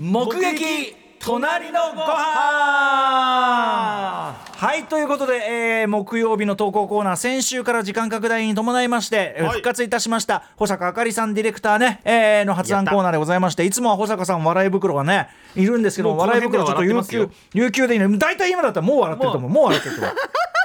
目撃隣のご飯。はいということで、えー木曜日の投稿コーナー先週から時間拡大に伴いまして、えーはい。復活いたしました保坂あかりさんディレクターね、えーの発案コーナーでございましていつもは保坂さん笑い袋がねいるんですけど笑い袋ちょっと有給有給でいいの大体今だったらもう笑ってると思う。もう笑ってると思う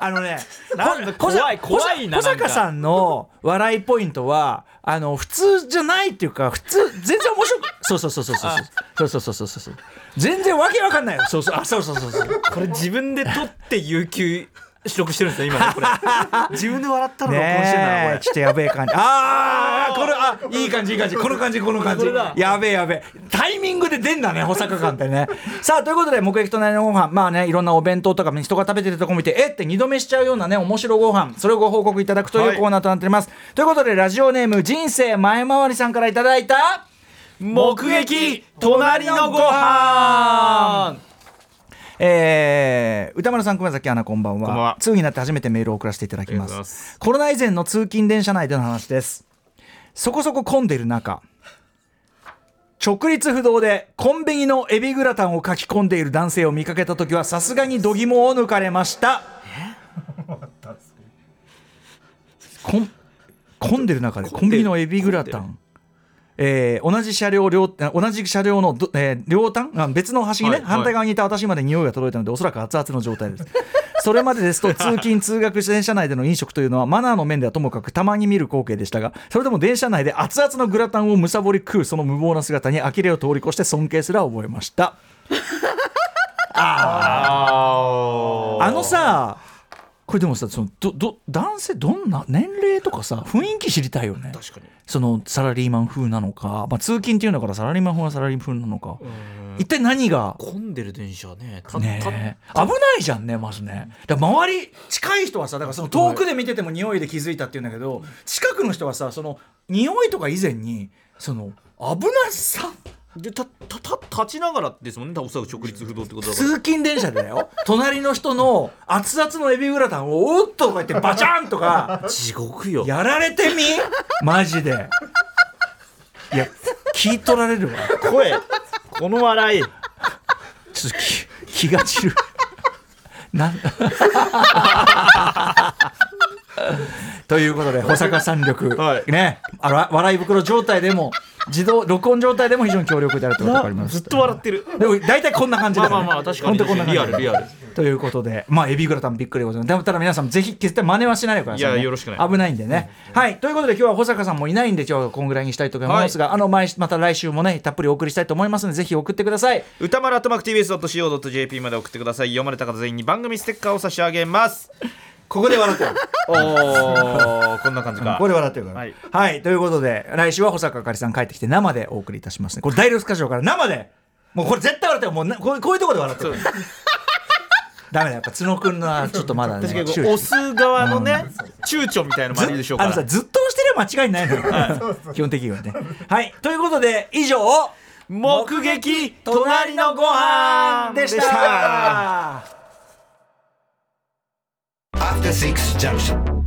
あのね、なんだ怖い、怖いな。小坂さんの笑いポイントは、あの、普通じゃないっていうか、普通、全然面白く、そうそうそうそうそう。そうそうそうそうそう。全然わけわかんないよ。そうそう、あ、そうそうそうそう。これ自分で取って有給取得してるんですよ今ねこれ。自分で笑ったの録音してんだなこれ。ちょっとやべえ感じ。ああこれあいい感じいい 感じ。この感じこの感じ。やべえやべえ。タイミングで出んだね保坂感ってね。さあということで目撃隣のご飯。まあねいろんなお弁当とか人が食べてるとこ見てえって二度目しちゃうようなね面白ご飯。それをご報告いただくというはい。コーナーとなっております、ということでラジオネーム人生前回りさんからいただいた目撃隣のご飯えー歌丸さん熊崎アナこんばんは。こんばんは。通になって初めてメールを送らせていただきます。ます。コロナ以前の通勤電車内での話です。そこそこ混んでいる中直立不動でコンビニのエビグラタンを書き込んでいる男性を見かけた時はさすがに度肝を抜かれました。混んでる中でコンビニのエビグラタンえー同じ車両両あ同じ車両のど、えー両端？あ別の端にね、はいはい。反対側にいた私まで匂いが届いたのでおそらく熱々の状態です。それまでですと通勤通学電車内での飲食というのはマナーの面ではともかくたまに見る光景でしたがそれでも電車内で熱々のグラタンをむさぼり食うその無謀な姿に呆れを通り越して尊敬すら覚えました。ああのさこれでもさそのどど男性どんな年齢とかさ雰囲気知りたいよね。確かに。そのサラリーマン風なのか、まあ、通勤っていうのからサラリーマン風はサラリーマン風なのか一体何が混んでる電車ねたねえ危ないじゃんねまずね。だ周り近い人はさだからその遠くで見てても匂いで気づいたっていうんだけど近くの人はさその匂いとか以前にその危なさでたたた立ちながらですもんね。おそらく直立不動ってことだから。通勤電車でだよ。隣の人の熱々のエビグラタンをおっとこうやってバチャンとか。地獄よ。やられてみ？マジで。いや聞い取られるわ。声。この笑い。ちょっと気気が散る。なん ということで保坂三力、はい。ね。あら笑い袋状態でも自動録音状態でも非常に強力であるということが分かります。ずっと笑ってる。でも大体こんな感じだから、ね、まあまあまあ確かに。本当こんなリアルリアル。ということでまあエビグラタンびっくりでございます。でもただ皆さんぜひ決して真似はしないでください、ね、いやよろしくない。危ないんでね、はい。ということで今日は保坂さんもいないんで今日はこんぐらいにしたいと思いますが、あの毎また来週もねたっぷりお送りしたいと思いますのでぜひ送ってください。歌丸アットマーク TBS.CO.JP まで送ってください。読まれた方全員に番組ステッカーを差し上げますここで笑ってる。おーこんな感じか。ここで笑ってるから。はい、はい、ということで来週は保坂あかりさん帰ってきて生でお送りいたしますね。これ大量スカジオから生で。もうこれ絶対笑ってる。もうなこうこういうところで笑ってる。ダメだやっぱ角くんのはちょっとまだね確かに押す側のね躊躇みたいなのもあるでしょうから。あのさずっと押してれば間違いないのよ。基本的にはね。はいということで以上目撃隣のご飯でした the 6th Junction.